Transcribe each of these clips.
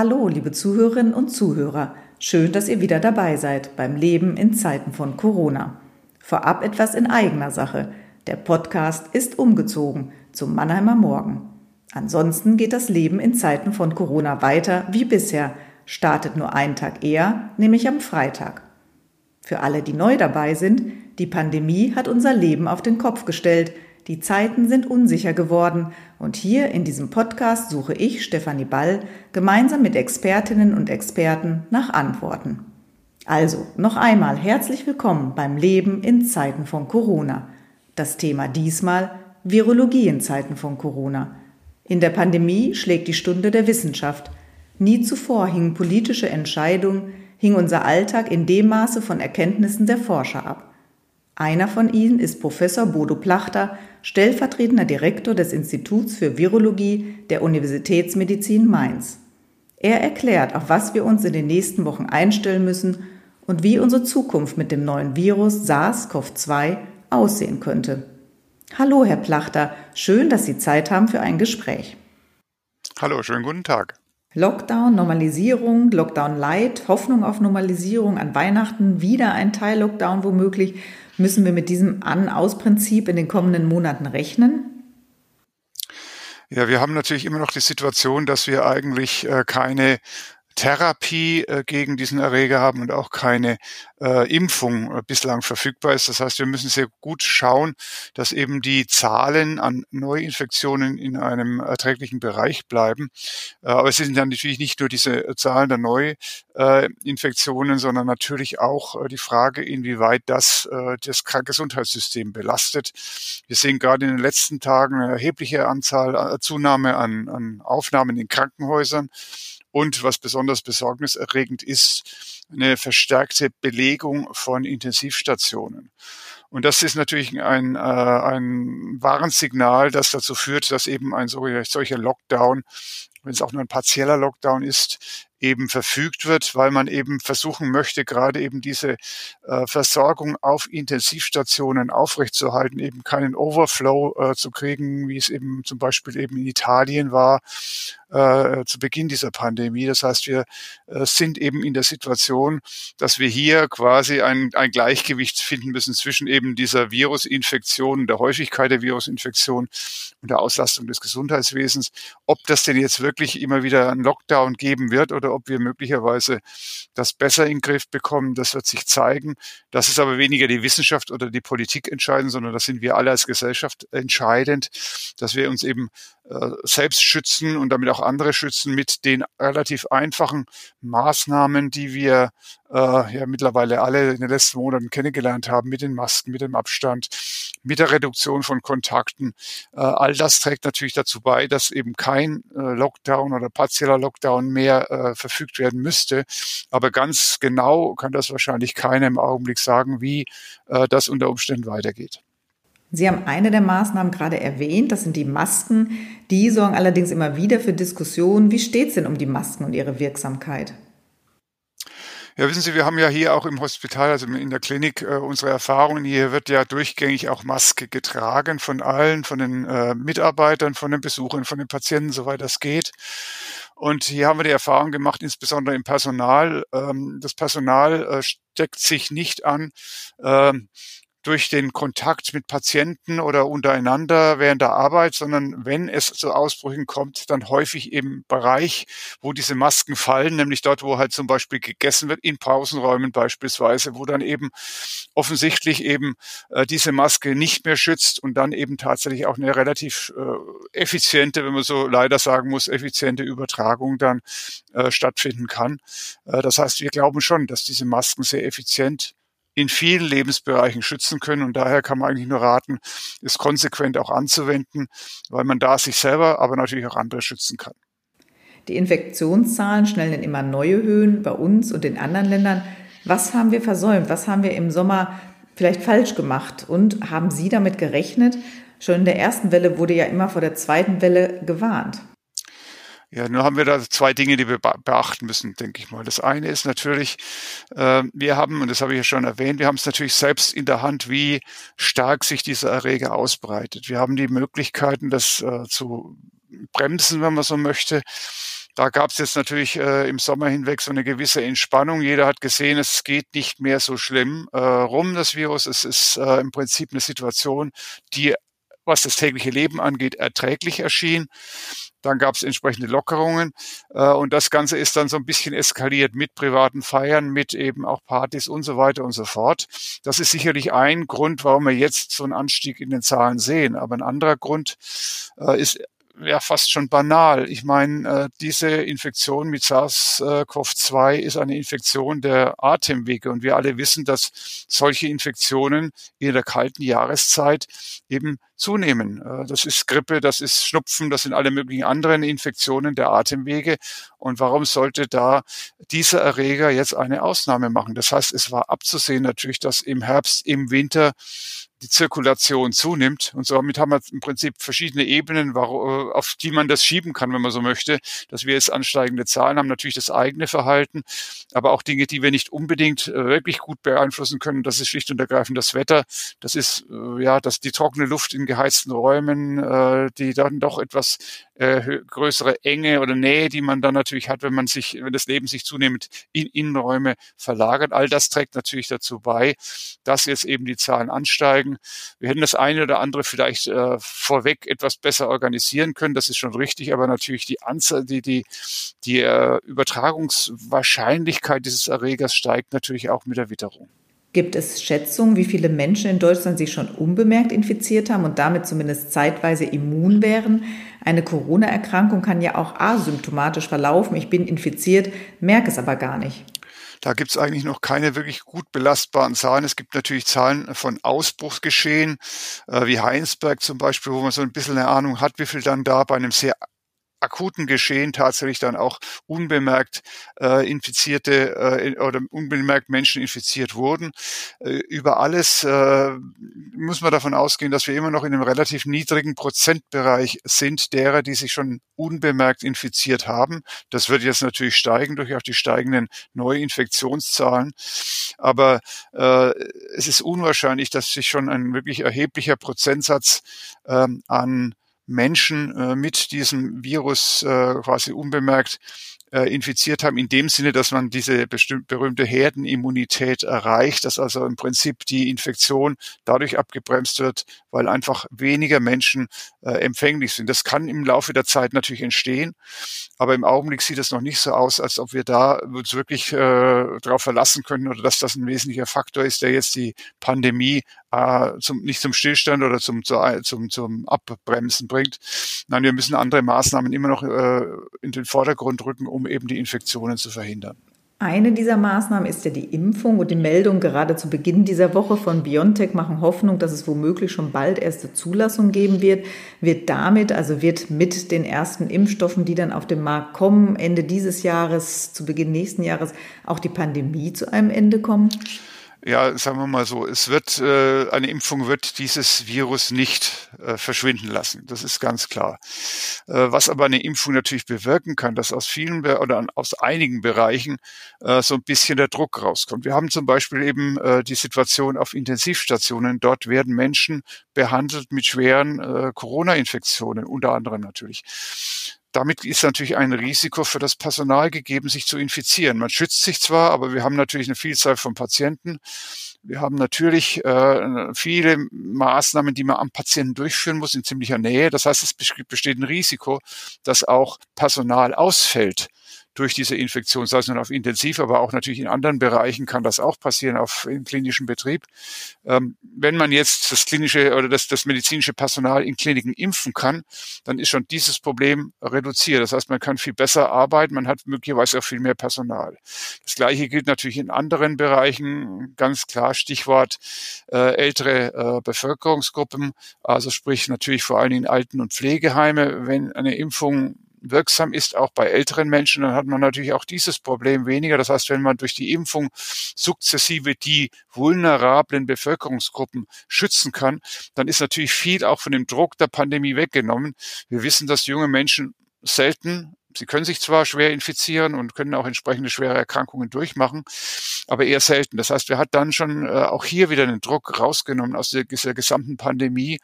Hallo, liebe Zuhörerinnen und Zuhörer. Schön, dass ihr wieder dabei seid beim Leben in Zeiten von Corona. Vorab etwas in eigener Sache. Der Podcast ist umgezogen zum Mannheimer Morgen. Ansonsten geht das Leben in Zeiten von Corona weiter wie bisher, startet nur einen Tag eher, nämlich am Freitag. Für alle, die neu dabei sind, die Pandemie hat unser Leben auf den Kopf gestellt – die Zeiten sind unsicher geworden und hier in diesem Podcast suche ich, Stefanie Ball, gemeinsam mit Expertinnen und Experten nach Antworten. Also noch einmal herzlich willkommen beim Leben in Zeiten von Corona. Das Thema diesmal Virologie in Zeiten von Corona. In der Pandemie schlägt die Stunde der Wissenschaft. Nie zuvor hingen politische Entscheidungen, hing unser Alltag in dem Maße von Erkenntnissen der Forscher ab. Einer von ihnen ist Professor Bodo Plachter, stellvertretender Direktor des Instituts für Virologie der Universitätsmedizin Mainz. Er erklärt, auf was wir uns in den nächsten Wochen einstellen müssen und wie unsere Zukunft mit dem neuen Virus SARS-CoV-2 aussehen könnte. Hallo, Herr Plachter, schön, dass Sie Zeit haben für ein Gespräch. Hallo, schönen guten Tag. Lockdown, Normalisierung, Lockdown Light, Hoffnung auf Normalisierung an Weihnachten, wieder ein Teil Lockdown womöglich. Müssen wir mit diesem An-Aus-Prinzip in den kommenden Monaten rechnen? Ja, wir haben natürlich immer noch die Situation, dass wir eigentlich äh, keine Therapie äh, gegen diesen Erreger haben und auch keine äh, Impfung äh, bislang verfügbar ist. Das heißt, wir müssen sehr gut schauen, dass eben die Zahlen an Neuinfektionen in einem erträglichen Bereich bleiben. Äh, aber es sind dann natürlich nicht nur diese Zahlen der Neuinfektionen, sondern natürlich auch die Frage, inwieweit das äh, das Gesundheitssystem belastet. Wir sehen gerade in den letzten Tagen eine erhebliche Anzahl, Zunahme an, an Aufnahmen in Krankenhäusern. Und was besonders besorgniserregend ist, eine verstärkte Belegung von Intensivstationen. Und das ist natürlich ein, äh, ein Warnsignal, das dazu führt, dass eben ein solcher Lockdown, wenn es auch nur ein partieller Lockdown ist, eben verfügt wird, weil man eben versuchen möchte, gerade eben diese äh, Versorgung auf Intensivstationen aufrechtzuerhalten, eben keinen Overflow äh, zu kriegen, wie es eben zum Beispiel eben in Italien war äh, zu Beginn dieser Pandemie. Das heißt, wir äh, sind eben in der Situation, dass wir hier quasi ein, ein Gleichgewicht finden müssen zwischen eben dieser Virusinfektion, der Häufigkeit der Virusinfektion und der Auslastung des Gesundheitswesens. Ob das denn jetzt wirklich immer wieder einen Lockdown geben wird oder ob wir möglicherweise das besser in den Griff bekommen, das wird sich zeigen. Das ist aber weniger die Wissenschaft oder die Politik entscheidend, sondern das sind wir alle als Gesellschaft entscheidend, dass wir uns eben selbst schützen und damit auch andere schützen mit den relativ einfachen Maßnahmen, die wir äh, ja mittlerweile alle in den letzten Monaten kennengelernt haben, mit den Masken, mit dem Abstand, mit der Reduktion von Kontakten. Äh, all das trägt natürlich dazu bei, dass eben kein äh, Lockdown oder partieller Lockdown mehr äh, verfügt werden müsste. Aber ganz genau kann das wahrscheinlich keiner im Augenblick sagen, wie äh, das unter Umständen weitergeht. Sie haben eine der Maßnahmen gerade erwähnt, das sind die Masken. Die sorgen allerdings immer wieder für Diskussionen. Wie steht es denn um die Masken und ihre Wirksamkeit? Ja, wissen Sie, wir haben ja hier auch im Hospital, also in der Klinik, äh, unsere Erfahrungen. Hier wird ja durchgängig auch Maske getragen von allen, von den äh, Mitarbeitern, von den Besuchern, von den Patienten, soweit das geht. Und hier haben wir die Erfahrung gemacht, insbesondere im Personal. Ähm, das Personal äh, steckt sich nicht an, ähm, durch den Kontakt mit Patienten oder untereinander während der Arbeit, sondern wenn es zu Ausbrüchen kommt, dann häufig im Bereich, wo diese Masken fallen, nämlich dort, wo halt zum Beispiel gegessen wird, in Pausenräumen beispielsweise, wo dann eben offensichtlich eben äh, diese Maske nicht mehr schützt und dann eben tatsächlich auch eine relativ äh, effiziente, wenn man so leider sagen muss, effiziente Übertragung dann äh, stattfinden kann. Äh, das heißt, wir glauben schon, dass diese Masken sehr effizient in vielen Lebensbereichen schützen können. Und daher kann man eigentlich nur raten, es konsequent auch anzuwenden, weil man da sich selber, aber natürlich auch andere schützen kann. Die Infektionszahlen schnellen in immer neue Höhen bei uns und in anderen Ländern. Was haben wir versäumt? Was haben wir im Sommer vielleicht falsch gemacht? Und haben Sie damit gerechnet? Schon in der ersten Welle wurde ja immer vor der zweiten Welle gewarnt. Ja, nun haben wir da zwei Dinge, die wir beachten müssen, denke ich mal. Das eine ist natürlich, äh, wir haben, und das habe ich ja schon erwähnt, wir haben es natürlich selbst in der Hand, wie stark sich dieser Erreger ausbreitet. Wir haben die Möglichkeiten, das äh, zu bremsen, wenn man so möchte. Da gab es jetzt natürlich äh, im Sommer hinweg so eine gewisse Entspannung. Jeder hat gesehen, es geht nicht mehr so schlimm äh, rum, das Virus. Es ist äh, im Prinzip eine Situation, die was das tägliche Leben angeht, erträglich erschien. Dann gab es entsprechende Lockerungen äh, und das Ganze ist dann so ein bisschen eskaliert mit privaten Feiern, mit eben auch Partys und so weiter und so fort. Das ist sicherlich ein Grund, warum wir jetzt so einen Anstieg in den Zahlen sehen. Aber ein anderer Grund äh, ist ja fast schon banal. Ich meine, äh, diese Infektion mit SARS-CoV-2 ist eine Infektion der Atemwege und wir alle wissen, dass solche Infektionen in der kalten Jahreszeit eben zunehmen. Äh, das ist Grippe, das ist Schnupfen, das sind alle möglichen anderen Infektionen der Atemwege. Und warum sollte da dieser Erreger jetzt eine Ausnahme machen? Das heißt, es war abzusehen natürlich, dass im Herbst, im Winter die Zirkulation zunimmt. Und somit haben wir im Prinzip verschiedene Ebenen, auf die man das schieben kann, wenn man so möchte, dass wir jetzt ansteigende Zahlen haben. Natürlich das eigene Verhalten, aber auch Dinge, die wir nicht unbedingt äh, wirklich gut beeinflussen können. Das ist schlicht und ergreifend das Wetter. Das ist äh, ja, dass die trockene Luft in geheizten Räumen, äh, die dann doch etwas äh, größere Enge oder Nähe, die man dann natürlich hat, wenn man sich, wenn das Leben sich zunehmend in Innenräume verlagert. All das trägt natürlich dazu bei, dass jetzt eben die Zahlen ansteigen. Wir hätten das eine oder andere vielleicht äh, vorweg etwas besser organisieren können. Das ist schon richtig, aber natürlich die Anzahl, die, die, die äh, Übertragungswahrscheinlichkeit dieses Erregers steigt natürlich auch mit der Witterung. Gibt es Schätzungen, wie viele Menschen in Deutschland sich schon unbemerkt infiziert haben und damit zumindest zeitweise immun wären? Eine Corona-Erkrankung kann ja auch asymptomatisch verlaufen. Ich bin infiziert, merke es aber gar nicht. Da gibt es eigentlich noch keine wirklich gut belastbaren Zahlen. Es gibt natürlich Zahlen von Ausbruchsgeschehen, äh, wie Heinsberg zum Beispiel, wo man so ein bisschen eine Ahnung hat, wie viel dann da bei einem sehr akuten Geschehen tatsächlich dann auch unbemerkt äh, Infizierte äh, oder unbemerkt Menschen infiziert wurden. Äh, über alles äh, muss man davon ausgehen, dass wir immer noch in einem relativ niedrigen Prozentbereich sind derer, die sich schon unbemerkt infiziert haben. Das wird jetzt natürlich steigen durch auch die steigenden Neuinfektionszahlen. Aber äh, es ist unwahrscheinlich, dass sich schon ein wirklich erheblicher Prozentsatz ähm, an Menschen äh, mit diesem Virus äh, quasi unbemerkt äh, infiziert haben, in dem Sinne, dass man diese berühmte Herdenimmunität erreicht, dass also im Prinzip die Infektion dadurch abgebremst wird, weil einfach weniger Menschen äh, empfänglich sind. Das kann im Laufe der Zeit natürlich entstehen, aber im Augenblick sieht es noch nicht so aus, als ob wir da uns wirklich äh, darauf verlassen können oder dass das ein wesentlicher Faktor ist, der jetzt die Pandemie äh, zum, nicht zum Stillstand oder zum, zum, zum Abbremsen bringt. Nein, wir müssen andere Maßnahmen immer noch äh, in den Vordergrund rücken, um eben die Infektionen zu verhindern. Eine dieser Maßnahmen ist ja die Impfung und die Meldung gerade zu Beginn dieser Woche von BioNTech machen Hoffnung, dass es womöglich schon bald erste Zulassung geben wird. Wird damit, also wird mit den ersten Impfstoffen, die dann auf den Markt kommen, Ende dieses Jahres, zu Beginn nächsten Jahres, auch die Pandemie zu einem Ende kommen? Ja, sagen wir mal so, es wird äh, eine Impfung wird dieses Virus nicht äh, verschwinden lassen. Das ist ganz klar. Äh, was aber eine Impfung natürlich bewirken kann, dass aus vielen oder aus einigen Bereichen äh, so ein bisschen der Druck rauskommt. Wir haben zum Beispiel eben äh, die Situation auf Intensivstationen. Dort werden Menschen behandelt mit schweren äh, Corona-Infektionen, unter anderem natürlich damit ist natürlich ein Risiko für das Personal gegeben, sich zu infizieren. Man schützt sich zwar, aber wir haben natürlich eine Vielzahl von Patienten. Wir haben natürlich äh, viele Maßnahmen, die man am Patienten durchführen muss in ziemlicher Nähe. Das heißt, es besteht ein Risiko, dass auch Personal ausfällt durch diese Infektion, sei es nun auf Intensiv, aber auch natürlich in anderen Bereichen kann das auch passieren, auf im klinischen Betrieb. Ähm, wenn man jetzt das klinische oder das, das medizinische Personal in Kliniken impfen kann, dann ist schon dieses Problem reduziert. Das heißt, man kann viel besser arbeiten, man hat möglicherweise auch viel mehr Personal. Das Gleiche gilt natürlich in anderen Bereichen, ganz klar Stichwort äh, ältere äh, Bevölkerungsgruppen, also sprich natürlich vor allen Dingen Alten- und Pflegeheime. Wenn eine Impfung wirksam ist, auch bei älteren Menschen, dann hat man natürlich auch dieses Problem weniger. Das heißt, wenn man durch die Impfung sukzessive die vulnerablen Bevölkerungsgruppen schützen kann, dann ist natürlich viel auch von dem Druck der Pandemie weggenommen. Wir wissen, dass junge Menschen selten Sie können sich zwar schwer infizieren und können auch entsprechende schwere Erkrankungen durchmachen, aber eher selten. Das heißt, wir hat dann schon äh, auch hier wieder den Druck rausgenommen aus der, dieser gesamten Pandemie.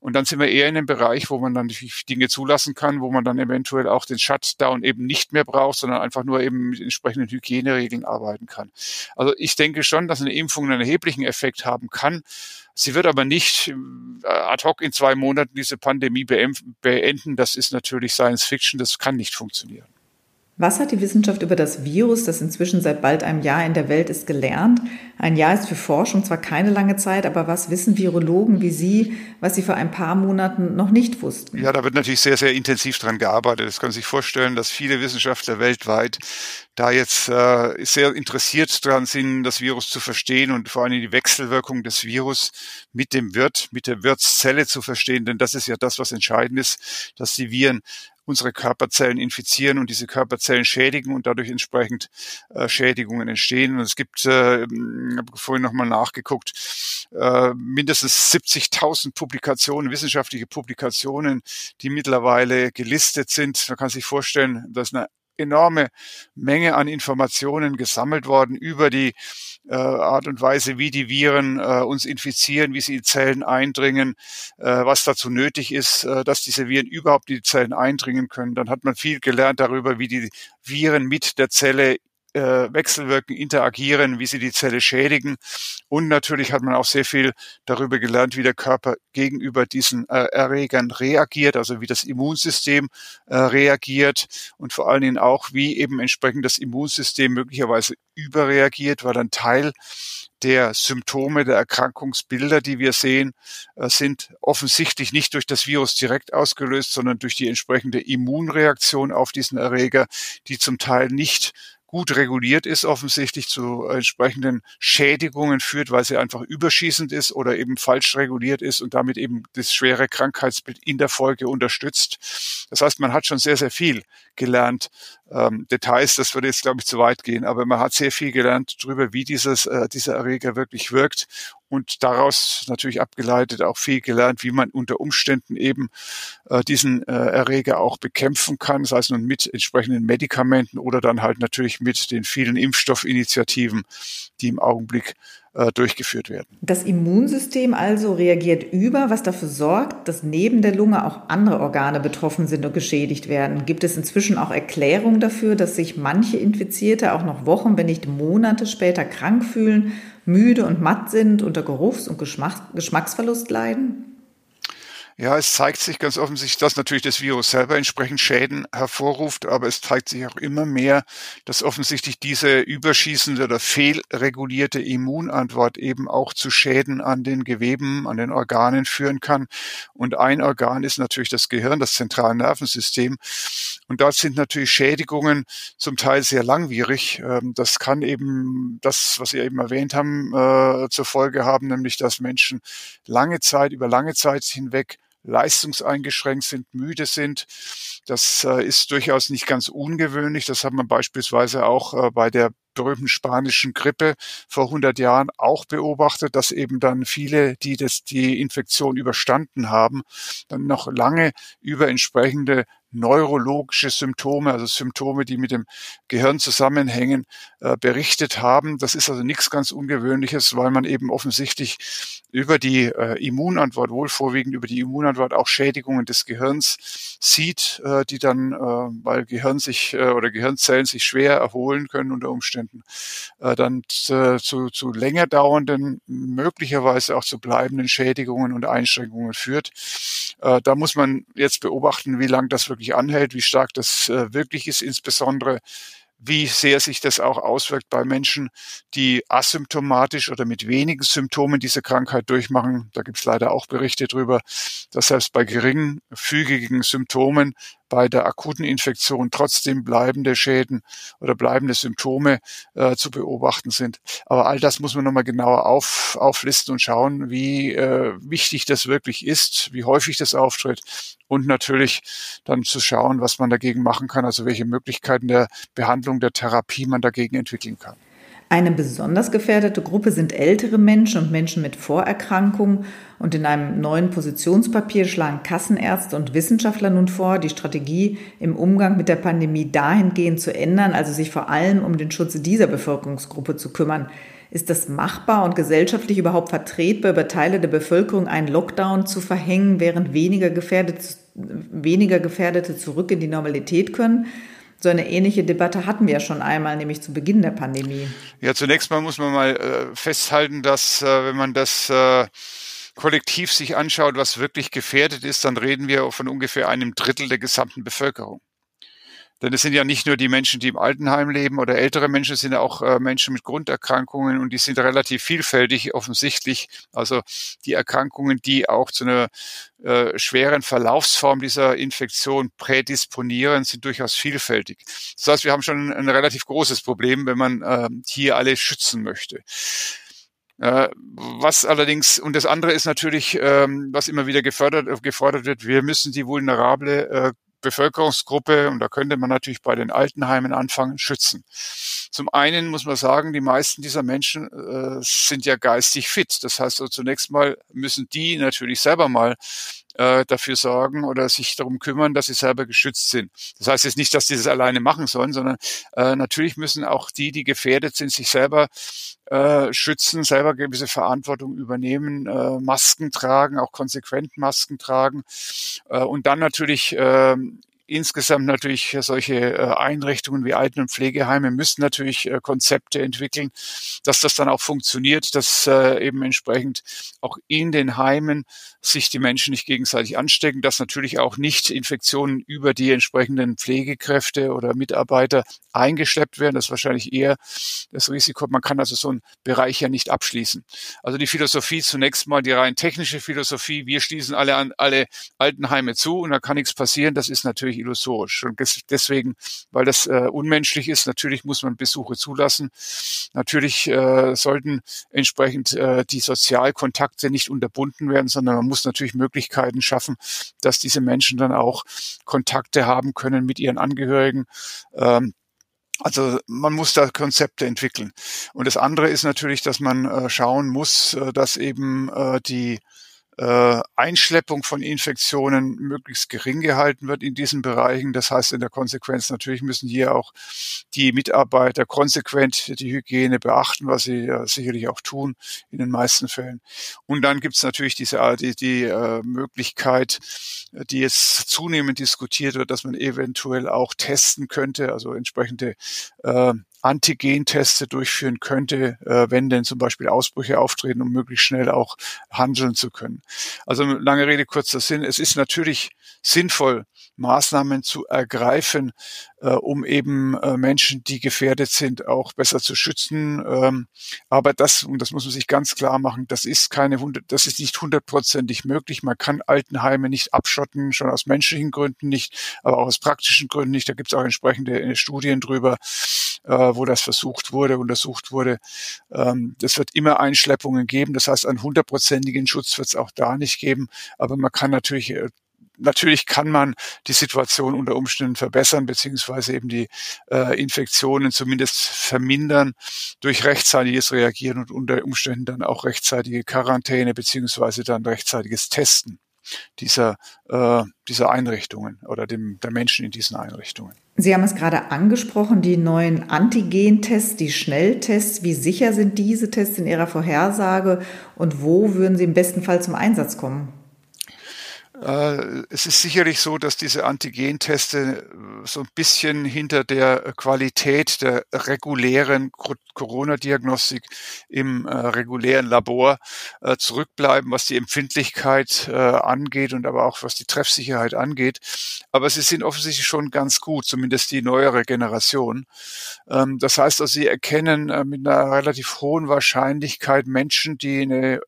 Und dann sind wir eher in einem Bereich, wo man dann Dinge zulassen kann, wo man dann eventuell auch den Shutdown eben nicht mehr braucht, sondern einfach nur eben mit entsprechenden Hygieneregeln arbeiten kann. Also ich denke schon, dass eine Impfung einen erheblichen Effekt haben kann. Sie wird aber nicht äh, ad hoc in zwei Monaten diese Pandemie beenden. Das ist natürlich Science Fiction. Das kann nicht funktionieren. Was hat die Wissenschaft über das Virus, das inzwischen seit bald einem Jahr in der Welt ist, gelernt? Ein Jahr ist für Forschung zwar keine lange Zeit, aber was wissen Virologen wie Sie, was Sie vor ein paar Monaten noch nicht wussten? Ja, da wird natürlich sehr, sehr intensiv dran gearbeitet. Das können Sie sich vorstellen, dass viele Wissenschaftler weltweit da jetzt äh, sehr interessiert dran sind, das Virus zu verstehen und vor allem die Wechselwirkung des Virus mit dem Wirt, mit der Wirtszelle zu verstehen. Denn das ist ja das, was entscheidend ist, dass die Viren unsere Körperzellen infizieren und diese Körperzellen schädigen und dadurch entsprechend äh, Schädigungen entstehen. Und es gibt, äh, habe vorhin nochmal nachgeguckt, äh, mindestens 70.000 Publikationen, wissenschaftliche Publikationen, die mittlerweile gelistet sind. Man kann sich vorstellen, dass eine enorme Menge an Informationen gesammelt worden über die äh, Art und Weise, wie die Viren äh, uns infizieren, wie sie in Zellen eindringen, äh, was dazu nötig ist, äh, dass diese Viren überhaupt in die Zellen eindringen können. Dann hat man viel gelernt darüber, wie die Viren mit der Zelle äh, wechselwirken, interagieren, wie sie die Zelle schädigen. Und natürlich hat man auch sehr viel darüber gelernt, wie der Körper gegenüber diesen äh, Erregern reagiert, also wie das Immunsystem äh, reagiert und vor allen Dingen auch, wie eben entsprechend das Immunsystem möglicherweise überreagiert, weil ein Teil der Symptome, der Erkrankungsbilder, die wir sehen, sind offensichtlich nicht durch das Virus direkt ausgelöst, sondern durch die entsprechende Immunreaktion auf diesen Erreger, die zum Teil nicht gut reguliert ist, offensichtlich zu entsprechenden Schädigungen führt, weil sie einfach überschießend ist oder eben falsch reguliert ist und damit eben das schwere Krankheitsbild in der Folge unterstützt. Das heißt, man hat schon sehr, sehr viel gelernt. Ähm, Details, das würde jetzt, glaube ich, zu weit gehen, aber man hat sehr viel gelernt darüber, wie dieses, äh, dieser Erreger wirklich wirkt und daraus natürlich abgeleitet auch viel gelernt, wie man unter Umständen eben äh, diesen äh, Erreger auch bekämpfen kann, sei es nun mit entsprechenden Medikamenten oder dann halt natürlich mit den vielen Impfstoffinitiativen, die im Augenblick äh, durchgeführt werden. Das Immunsystem also reagiert über, was dafür sorgt, dass neben der Lunge auch andere Organe betroffen sind und geschädigt werden. Gibt es inzwischen auch Erklärungen dafür, dass sich manche Infizierte auch noch Wochen, wenn nicht Monate später krank fühlen müde und matt sind, unter Geruchs- und Geschmacksverlust leiden? Ja, es zeigt sich ganz offensichtlich, dass natürlich das Virus selber entsprechend Schäden hervorruft, aber es zeigt sich auch immer mehr, dass offensichtlich diese überschießende oder fehlregulierte Immunantwort eben auch zu Schäden an den Geweben, an den Organen führen kann. Und ein Organ ist natürlich das Gehirn, das zentrale Nervensystem. Und dort sind natürlich Schädigungen zum Teil sehr langwierig. Ähm, das kann eben das, was Sie eben erwähnt haben, äh, zur Folge haben, nämlich dass Menschen lange Zeit, über lange Zeit hinweg leistungseingeschränkt sind, müde sind. Das äh, ist durchaus nicht ganz ungewöhnlich. Das hat man beispielsweise auch äh, bei der berühmten spanischen Grippe vor 100 Jahren auch beobachtet, dass eben dann viele, die das, die Infektion überstanden haben, dann noch lange über entsprechende neurologische Symptome, also Symptome, die mit dem Gehirn zusammenhängen, äh, berichtet haben. Das ist also nichts ganz Ungewöhnliches, weil man eben offensichtlich über die äh, Immunantwort, wohl vorwiegend über die Immunantwort auch Schädigungen des Gehirns sieht, äh, die dann, weil Gehirn sich oder Gehirnzellen sich schwer erholen können unter Umständen, äh, dann zu, zu länger dauernden, möglicherweise auch zu bleibenden Schädigungen und Einschränkungen führt. Äh, da muss man jetzt beobachten, wie lang das wirklich anhält, wie stark das äh, wirklich ist, insbesondere wie sehr sich das auch auswirkt bei Menschen, die asymptomatisch oder mit wenigen Symptomen diese Krankheit durchmachen. Da gibt es leider auch Berichte darüber, dass selbst bei geringfügigen Symptomen bei der akuten Infektion trotzdem bleibende Schäden oder bleibende Symptome äh, zu beobachten sind. Aber all das muss man nochmal genauer auf, auflisten und schauen, wie äh, wichtig das wirklich ist, wie häufig das auftritt und natürlich dann zu schauen, was man dagegen machen kann, also welche Möglichkeiten der Behandlung, der Therapie man dagegen entwickeln kann. Eine besonders gefährdete Gruppe sind ältere Menschen und Menschen mit Vorerkrankungen. Und in einem neuen Positionspapier schlagen Kassenärzte und Wissenschaftler nun vor, die Strategie im Umgang mit der Pandemie dahingehend zu ändern, also sich vor allem um den Schutz dieser Bevölkerungsgruppe zu kümmern. Ist das machbar und gesellschaftlich überhaupt vertretbar, über Teile der Bevölkerung einen Lockdown zu verhängen, während weniger Gefährdete, weniger Gefährdete zurück in die Normalität können? So eine ähnliche Debatte hatten wir ja schon einmal, nämlich zu Beginn der Pandemie. Ja, zunächst mal muss man mal äh, festhalten, dass äh, wenn man das äh, kollektiv sich anschaut, was wirklich gefährdet ist, dann reden wir von ungefähr einem Drittel der gesamten Bevölkerung. Denn es sind ja nicht nur die Menschen, die im Altenheim leben oder ältere Menschen, es sind ja auch äh, Menschen mit Grunderkrankungen und die sind relativ vielfältig offensichtlich. Also die Erkrankungen, die auch zu einer äh, schweren Verlaufsform dieser Infektion prädisponieren, sind durchaus vielfältig. Das heißt, wir haben schon ein, relativ großes Problem, wenn man äh, hier alle schützen möchte. Äh, was allerdings, und das andere ist natürlich, ähm, was immer wieder gefördert, gefordert wird, wir müssen die vulnerable äh, Bevölkerungsgruppe, und da könnte man natürlich bei den Altenheimen anfangen, schützen. Zum einen muss man sagen, die meisten dieser Menschen äh, sind ja geistig fit. Das heißt, also zunächst mal müssen die natürlich selber mal äh, dafür sorgen oder sich darum kümmern, dass sie selber geschützt sind. Das heißt jetzt nicht, dass die das alleine machen sollen, sondern äh, natürlich müssen auch die, die gefährdet sind, sich selber äh, schützen, selber gewisse Verantwortung übernehmen, äh, Masken tragen, auch konsequent Masken tragen äh, und dann natürlich äh, insgesamt natürlich solche äh, Einrichtungen wie Alten- und Pflegeheime müssen natürlich äh, Konzepte entwickeln, dass das dann auch funktioniert, dass äh, eben entsprechend auch in den Heimen sich die Menschen nicht gegenseitig anstecken, dass natürlich auch nicht Infektionen über die entsprechenden Pflegekräfte oder Mitarbeiter eingeschleppt werden. Das ist wahrscheinlich eher das Risiko. Man kann also so einen Bereich ja nicht abschließen. Also die Philosophie zunächst mal die rein technische Philosophie. Wir schließen alle an alle Altenheime zu und da kann nichts passieren. Das ist natürlich völlig illusorisch. Und deswegen, weil das äh, unmenschlich ist, natürlich muss man Besuche zulassen. Natürlich äh, sollten entsprechend äh, die Sozialkontakte nicht unterbunden werden, sondern man muss natürlich Möglichkeiten schaffen, dass diese Menschen dann auch Kontakte haben können mit ihren Angehörigen. Ähm, also man muss da Konzepte entwickeln. Und das andere ist natürlich, dass man äh, schauen muss, äh, dass eben äh, die äh, Einschleppung von Infektionen möglichst gering gehalten wird in diesen Bereichen. Das heißt in der Konsequenz natürlich müssen hier auch die Mitarbeiter konsequent die Hygiene beachten, was sie äh, sicherlich auch tun in den meisten Fällen. Und dann gibt es natürlich diese die, die äh, Möglichkeit, die jetzt zunehmend diskutiert wird, dass man eventuell auch testen könnte, also entsprechende äh, Antigenteste durchführen könnte, äh, wenn denn zum Beispiel Ausbrüche auftreten, um möglichst schnell auch handeln zu können. Also lange Rede, kurzer Sinn. Es ist natürlich sinnvoll, Maßnahmen zu ergreifen, äh, um eben äh, Menschen, die gefährdet sind, auch besser zu schützen. Ähm, aber das, und das muss man sich ganz klar machen, das ist keine, das ist nicht hundertprozentig möglich. Man kann Altenheime nicht abschotten, schon aus menschlichen Gründen nicht, aber auch aus praktischen Gründen nicht. Da gibt es auch entsprechende äh, Studien drüber, äh, wo das versucht wurde, untersucht wurde. Ähm, das wird immer Einschleppungen geben. Das heißt, einen hundertprozentigen Schutz wird es auch da nicht geben. Aber man kann natürlich äh, natürlich kann man die Situation unter Umständen verbessern, beziehungsweise eben die äh, Infektionen zumindest vermindern durch rechtzeitiges Reagieren und unter Umständen dann auch rechtzeitige Quarantäne, beziehungsweise dann rechtzeitiges Testen dieser, äh, dieser Einrichtungen oder dem, der Menschen in diesen Einrichtungen. Sie haben es gerade angesprochen, die neuen Antigen-Tests, die Schnelltests. Wie sicher sind diese Tests in Ihrer Vorhersage und wo würden sie im besten Fall zum Einsatz kommen? Äh, es ist sicherlich so, dass diese Antigenteste äh, so ein bisschen hinter der Qualität der regulären Corona-Diagnostik im äh, regulären Labor äh, zurückbleiben, was die Empfindlichkeit äh, angeht und aber auch was die Treffsicherheit angeht. Aber sie sind offensichtlich schon ganz gut, zumindest die neuere Generation. Ähm, das heißt, also, sie erkennen äh, mit einer relativ hohen Wahrscheinlichkeit Menschen, die, eine,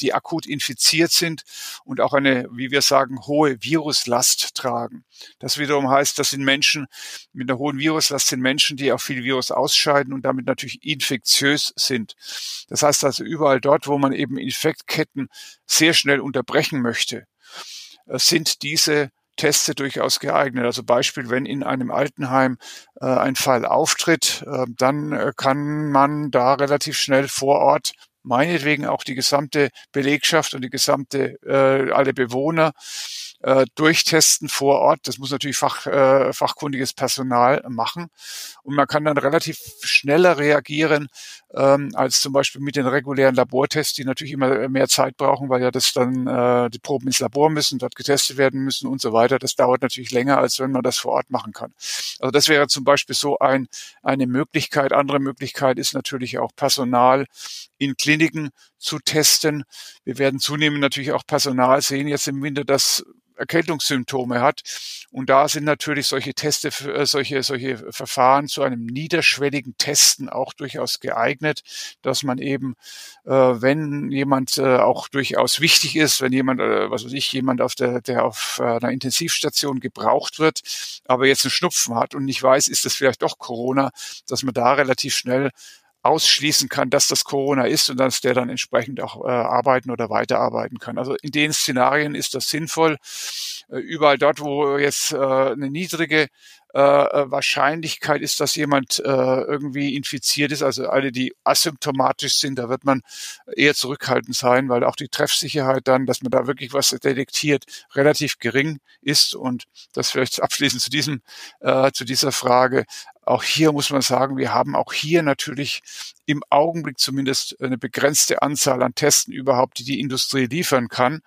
die akut infiziert sind und auch eine, wie wir sagen, hohe Viruslast tragen. Das wiederum heißt, das sind Menschen mit einer hohen Viruslast, sind Menschen, die auch viel Virus ausscheiden und damit natürlich infektiös sind. Das heißt also überall dort, wo man eben Infektketten sehr schnell unterbrechen möchte, äh, sind diese Teste durchaus geeignet. Also Beispiel, wenn in einem Altenheim äh, ein Fall auftritt, äh, dann äh, kann man da relativ schnell vor Ort meinetwegen auch die gesamte Belegschaft und die gesamte, äh, alle Bewohner äh, durchtesten vor Ort. Das muss natürlich fach, äh, fachkundiges Personal machen. Und man kann dann relativ schneller reagieren ähm, als zum Beispiel mit den regulären Labortests, die natürlich immer mehr Zeit brauchen, weil ja das dann äh, die Proben ins Labor müssen, dort getestet werden müssen und so weiter. Das dauert natürlich länger, als wenn man das vor Ort machen kann. Also das wäre zum Beispiel so ein, eine Möglichkeit. Andere Möglichkeit ist natürlich auch Personal in Kliniken zu testen. Wir werden zunehmend natürlich auch Personal sehen jetzt im Winter, das Erkältungssymptome hat. Und da sind natürlich solche Teste, äh, solche, solche Verfahren zu einem niederschwelligen Testen auch durchaus geeignet, dass man eben, äh, wenn jemand äh, auch durchaus wichtig ist, wenn jemand, äh, was weiß ich, jemand auf der, der auf einer Intensivstation gebraucht wird, aber jetzt einen Schnupfen hat und nicht weiß, ist das vielleicht doch Corona, dass man da relativ schnell ausschließen kann, dass das Corona ist und dass der dann entsprechend auch äh, arbeiten oder weiterarbeiten kann. Also in den Szenarien ist das sinnvoll. Äh, überall dort, wo jetzt äh, eine niedrige äh, äh, Wahrscheinlichkeit ist, dass jemand äh, irgendwie infiziert ist, also alle, die asymptomatisch sind, da wird man eher zurückhaltend sein, weil auch die Treffsicherheit dann, dass man da wirklich was detektiert, relativ gering ist. Und das vielleicht abschließend zu diesem, äh, zu dieser Frage. Auch hier muss man sagen, wir haben auch hier natürlich im Augenblick zumindest eine begrenzte Anzahl an Testen überhaupt, die die Industrie liefern kann.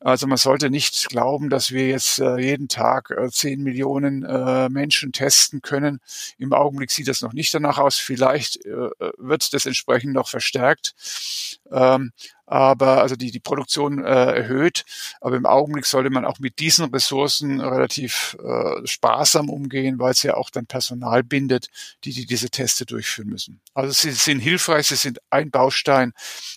Also man sollte nicht glauben, dass wir jetzt äh, jeden Tag äh, zehn Millionen äh, Menschen testen können. Im Augenblick sieht das noch nicht danach aus. Vielleicht wird das entsprechend noch verstärkt. Ähm, aber also die, die Produktion erhöht. Aber im Augenblick sollte man auch mit diesen Ressourcen relativ sparsam umgehen, weil es ja auch dann Personal bindet, die, die diese Teste durchführen müssen. Also sie sind hilfreich, sie sind ein Baustein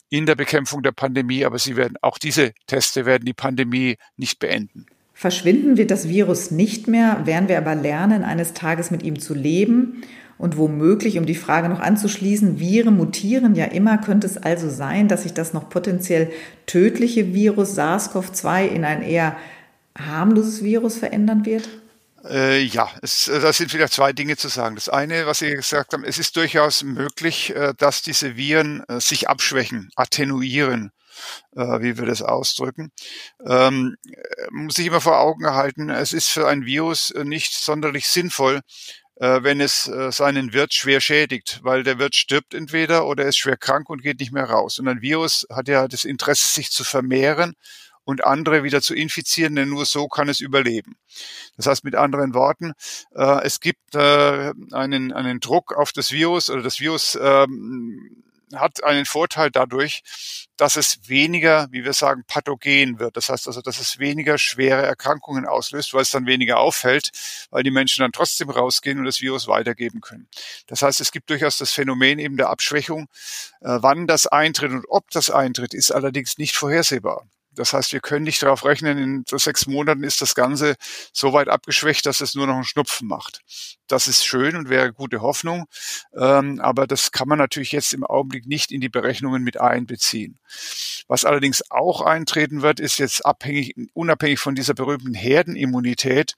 in der Bekämpfung der Pandemie, aber sie werden auch diese Teste werden die Pandemie nicht beenden. Verschwinden wird das Virus nicht mehr, werden wir aber lernen, eines Tages mit ihm zu leben und womöglich, um die Frage noch anzuschließen, Viren mutieren ja immer, könnte es also sein, dass sich das noch potenziell tödliche Virus SARS-CoV-2 in ein eher harmloses Virus verändern wird? Äh, ja, es, äh, da sind wieder zwei Dinge zu sagen. Das eine, was Sie gesagt haben, es ist durchaus möglich, äh, dass diese Viren äh, sich abschwächen, attenuieren, wie wir das ausdrücken. Ähm, muss sich immer vor Augen halten, es ist für ein Virus nicht sonderlich sinnvoll, wenn es seinen Wirt schwer schädigt, weil der Wirt stirbt entweder oder ist schwer krank und geht nicht mehr raus. Und ein Virus hat ja das Interesse, sich zu vermehren und andere wieder zu infizieren, denn nur so kann es überleben. Das heißt mit anderen Worten, äh, es gibt äh, einen, einen Druck auf das Virus oder das Virus ähm, hat einen Vorteil dadurch, dass es weniger, wie wir sagen, pathogen wird. Das heißt also, dass es weniger schwere Erkrankungen auslöst, weil es dann weniger auffällt, weil die Menschen dann trotzdem rausgehen und das Virus weitergeben können. Das heißt, es gibt durchaus das Phänomen eben der Abschwächung. Äh, wann das eintritt und ob das eintritt, ist allerdings nicht vorhersehbar. Das heißt, wir können nicht darauf rechnen, in sechs Monaten ist das Ganze so weit abgeschwächt, dass es nur noch einen Schnupfen macht. Das ist schön und wäre gute Hoffnung, ähm, aber das kann man natürlich jetzt im Augenblick nicht in die Berechnungen mit einbeziehen. Was allerdings auch eintreten wird, ist jetzt abhängig, unabhängig von dieser berühmten Herdenimmunität,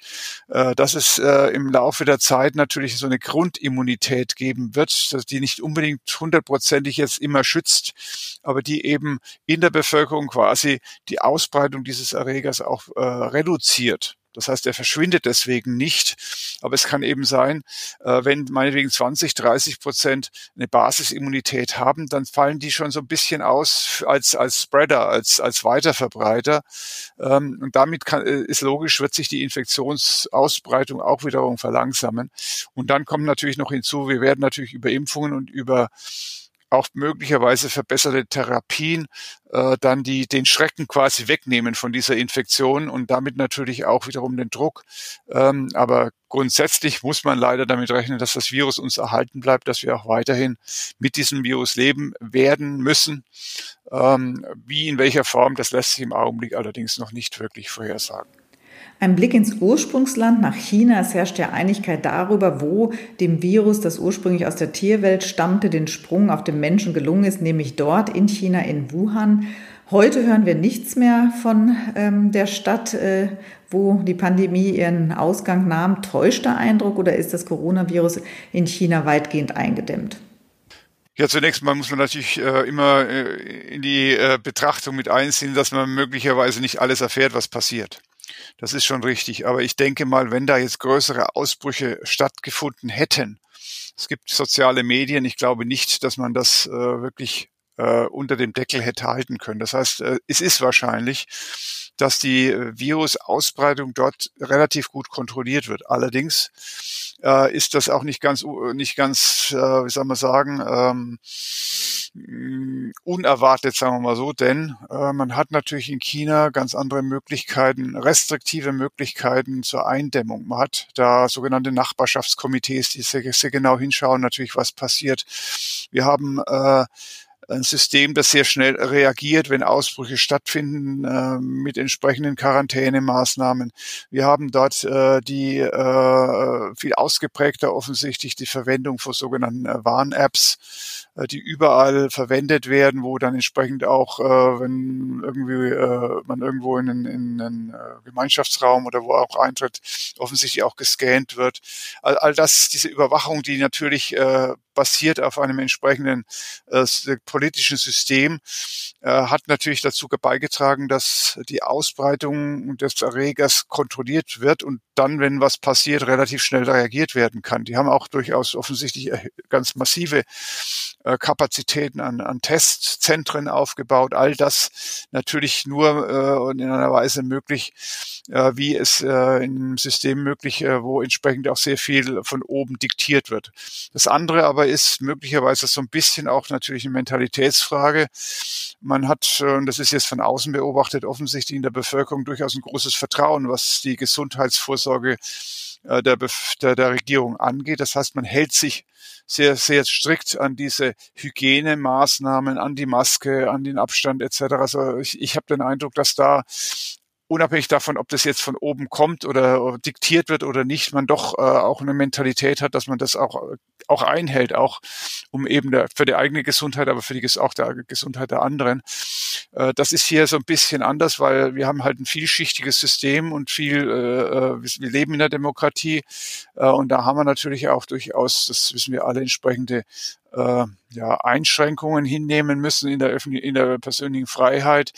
äh, dass es äh, im Laufe der Zeit natürlich so eine Grundimmunität geben wird, die nicht unbedingt hundertprozentig jetzt immer schützt, aber die eben in der Bevölkerung quasi die Ausbreitung dieses Erregers auch äh, reduziert. Das heißt, er verschwindet deswegen nicht. Aber es kann eben sein, äh, wenn meinetwegen 20, 30 Prozent eine Basisimmunität haben, dann fallen die schon so ein bisschen aus als, als Spreader, als, als Weiterverbreiter. Ähm, und damit kann, äh, ist logisch, wird sich die Infektionsausbreitung auch wiederum verlangsamen. Und dann kommt natürlich noch hinzu, wir werden natürlich über Impfungen und über auch möglicherweise verbesserte Therapien äh, dann die den Schrecken quasi wegnehmen von dieser Infektion und damit natürlich auch wiederum den Druck. Ähm, aber grundsätzlich muss man leider damit rechnen, dass das Virus uns erhalten bleibt, dass wir auch weiterhin mit diesem Virus leben werden müssen. Ähm, wie in welcher Form, das lässt sich im Augenblick allerdings noch nicht wirklich vorhersagen. Ein Blick ins Ursprungsland nach China. Es herrscht ja Einigkeit darüber, wo dem Virus, das ursprünglich aus der Tierwelt stammte, den Sprung auf den Menschen gelungen ist, nämlich dort in China, in Wuhan. Heute hören wir nichts mehr von ähm, der Stadt, äh, wo die Pandemie ihren Ausgang nahm. Täuscht der Eindruck oder ist das Coronavirus in China weitgehend eingedämmt? Ja, zunächst mal muss man natürlich äh, immer äh, in die äh, Betrachtung mit einziehen, dass man möglicherweise nicht alles erfährt, was passiert. Das ist schon richtig. Aber ich denke mal, wenn da jetzt größere Ausbrüche stattgefunden hätten, es gibt soziale Medien, ich glaube nicht, dass man das äh, wirklich äh, unter dem Deckel hätte halten können. Das heißt, äh, es ist wahrscheinlich, dass die äh, Virusausbreitung dort relativ gut kontrolliert wird. Allerdings äh, ist das auch nicht ganz, nicht ganz, äh, wie soll man sagen, ähm, unerwartet, sagen wir mal so, denn äh, man hat natürlich in China ganz andere Möglichkeiten, restriktive Möglichkeiten zur Eindämmung. Man hat da sogenannte Nachbarschaftskomitees, die sehr, sehr genau hinschauen, natürlich, was passiert. Wir haben äh, ein System, das sehr schnell reagiert, wenn Ausbrüche stattfinden, äh, mit entsprechenden Quarantänemaßnahmen. Wir haben dort äh, die äh, viel ausgeprägter offensichtlich die Verwendung von sogenannten äh, Warn-Apps, äh, die überall verwendet werden, wo dann entsprechend auch, äh, wenn irgendwie man irgendwo in einen, in einen Gemeinschaftsraum oder wo auch eintritt, offensichtlich auch gescannt wird. All, all das, diese Überwachung, die natürlich basiert auf einem entsprechenden äh, politischen System, äh, hat natürlich dazu beigetragen, dass die Ausbreitung des Erregers kontrolliert wird und dann, wenn was passiert, relativ schnell reagiert werden kann. Die haben auch durchaus offensichtlich ganz massive äh, Kapazitäten an, an Testzentren aufgebaut. All das natürlich nur äh, in einer Weise möglich, äh, wie es äh, im System möglich, äh, wo entsprechend auch sehr viel von oben diktiert wird. Das andere aber ist möglicherweise so ein bisschen auch natürlich eine Mentalitätsfrage. Man hat, und das ist jetzt von außen beobachtet, offensichtlich in der Bevölkerung durchaus ein großes Vertrauen, was die Gesundheitsvorsorge äh, der, der, der Regierung angeht. Das heißt, man hält sich sehr, sehr strikt an diese Hygienemaßnahmen, an die Maske, an den Abstand etc. Also ich, ich habe den Eindruck, dass da unabhängig davon, ob das jetzt von oben kommt oder diktiert wird oder nicht, man doch äh, auch eine Mentalität hat, dass man das auch, auch einhält, auch um eben der, für die eigene Gesundheit, aber für die auch der Gesundheit der anderen. Äh, das ist hier so ein bisschen anders, weil wir haben halt ein vielschichtiges System und viel, äh, äh wir leben in der Demokratie äh, und da haben wir natürlich auch durchaus, das wissen wir alle, entsprechende äh, ja, Einschränkungen hinnehmen müssen in der, öffentlichen, in der persönlichen Freiheit,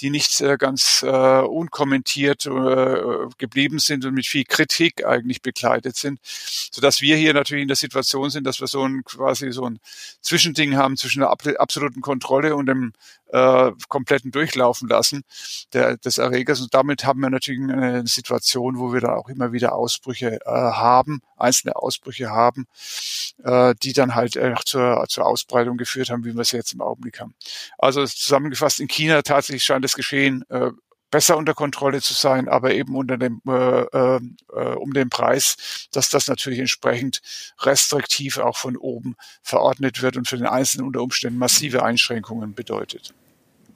die nicht äh, ganz äh, unkommentiert äh, geblieben sind und mit viel Kritik eigentlich begleitet sind, so dass wir hier natürlich in der Situation sind, dass wir so ein quasi so ein Zwischending haben zwischen der absoluten Kontrolle und dem äh, kompletten Durchlaufen lassen der, des Erregers. Und damit haben wir natürlich eine Situation, wo wir da auch immer wieder Ausbrüche äh, haben, einzelne Ausbrüche haben, äh, die dann halt äh, zur, zur Ausbreitung geführt haben, wie wir es jetzt im Augenblick haben. Also zusammengefasst, in China tatsächlich scheint das Geschehen äh, besser unter Kontrolle zu sein, aber eben unter dem äh, äh, äh, um den Preis, dass das natürlich entsprechend restriktiv auch von oben verordnet wird und für den Einzelnen unter Umständen massive Einschränkungen bedeutet.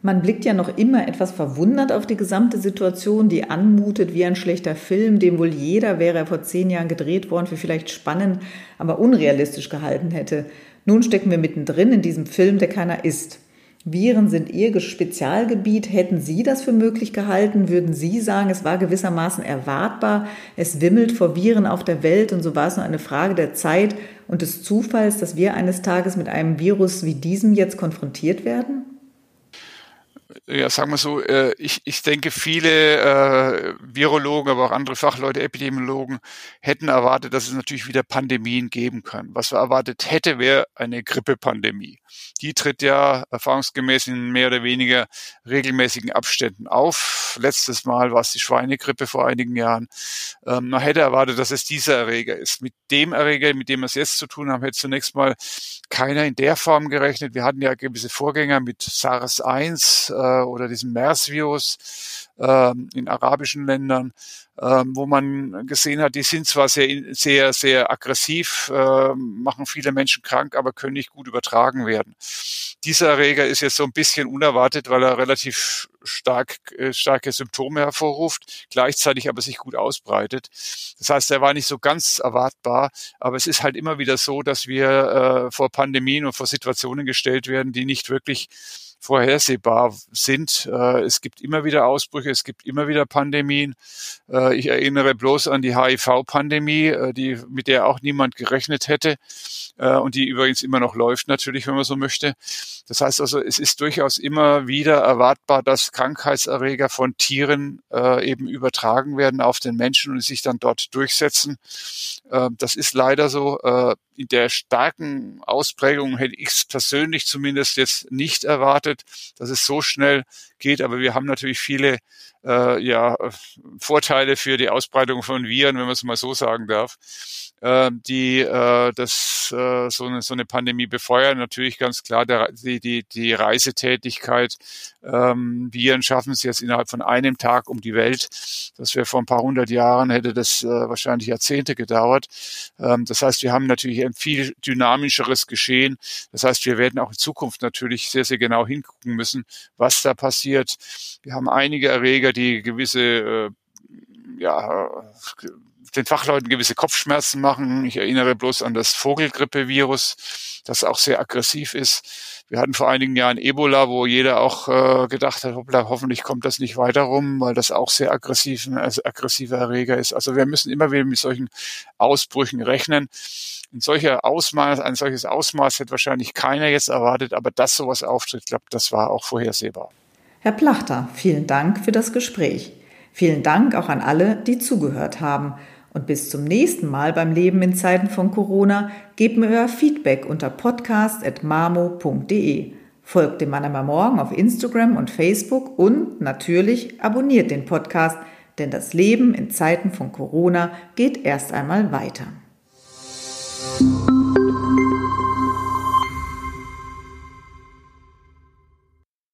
Man blickt ja noch immer etwas verwundert auf die gesamte Situation, die anmutet wie ein schlechter Film, den wohl jeder, wäre er vor zehn Jahren gedreht worden, für vielleicht spannend, aber unrealistisch gehalten hätte. Nun stecken wir mittendrin in diesem Film, der keiner ist. Viren sind Ihr Spezialgebiet. Hätten Sie das für möglich gehalten? Würden Sie sagen, es war gewissermaßen erwartbar? Es wimmelt vor Viren auf der Welt und so war es nur eine Frage der Zeit und des Zufalls, dass wir eines Tages mit einem Virus wie diesem jetzt konfrontiert werden? Ja, sagen wir so, äh, ich, ich denke, viele äh, Virologen, aber auch andere Fachleute, Epidemiologen hätten erwartet, dass es natürlich wieder Pandemien geben kann. Was wir erwartet hätte, wäre eine Grippepandemie. Die tritt ja erfahrungsgemäß in mehr oder weniger regelmäßigen Abständen auf. Letztes Mal war es die Schweinegrippe vor einigen Jahren. Ähm, man hätte erwartet, dass es dieser Erreger ist. Mit dem Erreger, mit dem wir es jetzt zu tun haben, hätte zunächst mal keiner in der Form gerechnet. Wir hatten ja gewisse Vorgänger mit SARS-1, äh, oder diesem MERS-Virus äh, in arabischen Ländern, äh, wo man gesehen hat, die sind zwar sehr, sehr, sehr aggressiv, äh, machen viele Menschen krank, aber können nicht gut übertragen werden. Dieser Erreger ist jetzt so ein bisschen unerwartet, weil er relativ stark, äh, starke Symptome hervorruft, gleichzeitig aber sich gut ausbreitet. Das heißt, er war nicht so ganz erwartbar, aber es ist halt immer wieder so, dass wir äh, vor Pandemien und vor Situationen gestellt werden, die nicht wirklich vorhersehbar sind. Äh, es gibt immer wieder Ausbrüche, es gibt immer wieder Pandemien. Äh, ich erinnere bloß an die HIV-Pandemie, äh, die, mit der auch niemand gerechnet hätte und die übrigens immer noch läuft natürlich, wenn man so möchte. Das heißt also, es ist durchaus immer wieder erwartbar, dass Krankheitserreger von Tieren eben übertragen werden auf den Menschen und sich dann dort durchsetzen. das ist leider so. in der starken Ausprägung hätte ich es persönlich zumindest jetzt nicht erwartet erwartet, dass es so schnell geht. Aber wir haben natürlich viele äh, ja, Vorteile für die Ausbreitung von Viren, wenn man es mal so sagen darf, äh, die äh, das, äh, so, eine, so eine Pandemie befeuern. Natürlich ganz klar der, die, die, die Reisetätigkeit. Ähm, Viren schaffen es jetzt innerhalb von einem Tag um die Welt. Das wäre vor ein paar hundert Jahren, hätte das äh, wahrscheinlich Jahrzehnte gedauert. Ähm, das heißt, wir haben natürlich ein viel dynamischeres Geschehen. Das heißt, wir werden auch in Zukunft natürlich sehr, sehr genau hingucken müssen, was da passiert. Wir haben einige Erreger, die gewisse äh, ja, den Fachleuten gewisse Kopfschmerzen machen. Ich erinnere bloß an das Vogelgrippevirus, das auch sehr aggressiv ist. Wir hatten vor einigen Jahren Ebola, wo jeder auch äh, gedacht hat, hoppla, hoffentlich kommt das nicht weiter rum, weil das auch sehr aggressiv, also aggressiver Erreger ist. Also wir müssen immer wieder mit solchen Ausbrüchen rechnen. In solcher Ausmaß, ein solches Ausmaß hätte wahrscheinlich keiner jetzt erwartet, aber dass sowas auftritt, glaube das war auch vorhersehbar. Herr Plachter, vielen Dank für das Gespräch. Vielen Dank auch an alle, die zugehört haben. Und bis zum nächsten Mal beim Leben in Zeiten von Corona gebt mir euer Feedback unter podcast.mamo.de. Folgt dem Mannheimer Morgen auf Instagram und Facebook und natürlich abonniert den Podcast, denn das Leben in Zeiten von Corona geht erst einmal weiter.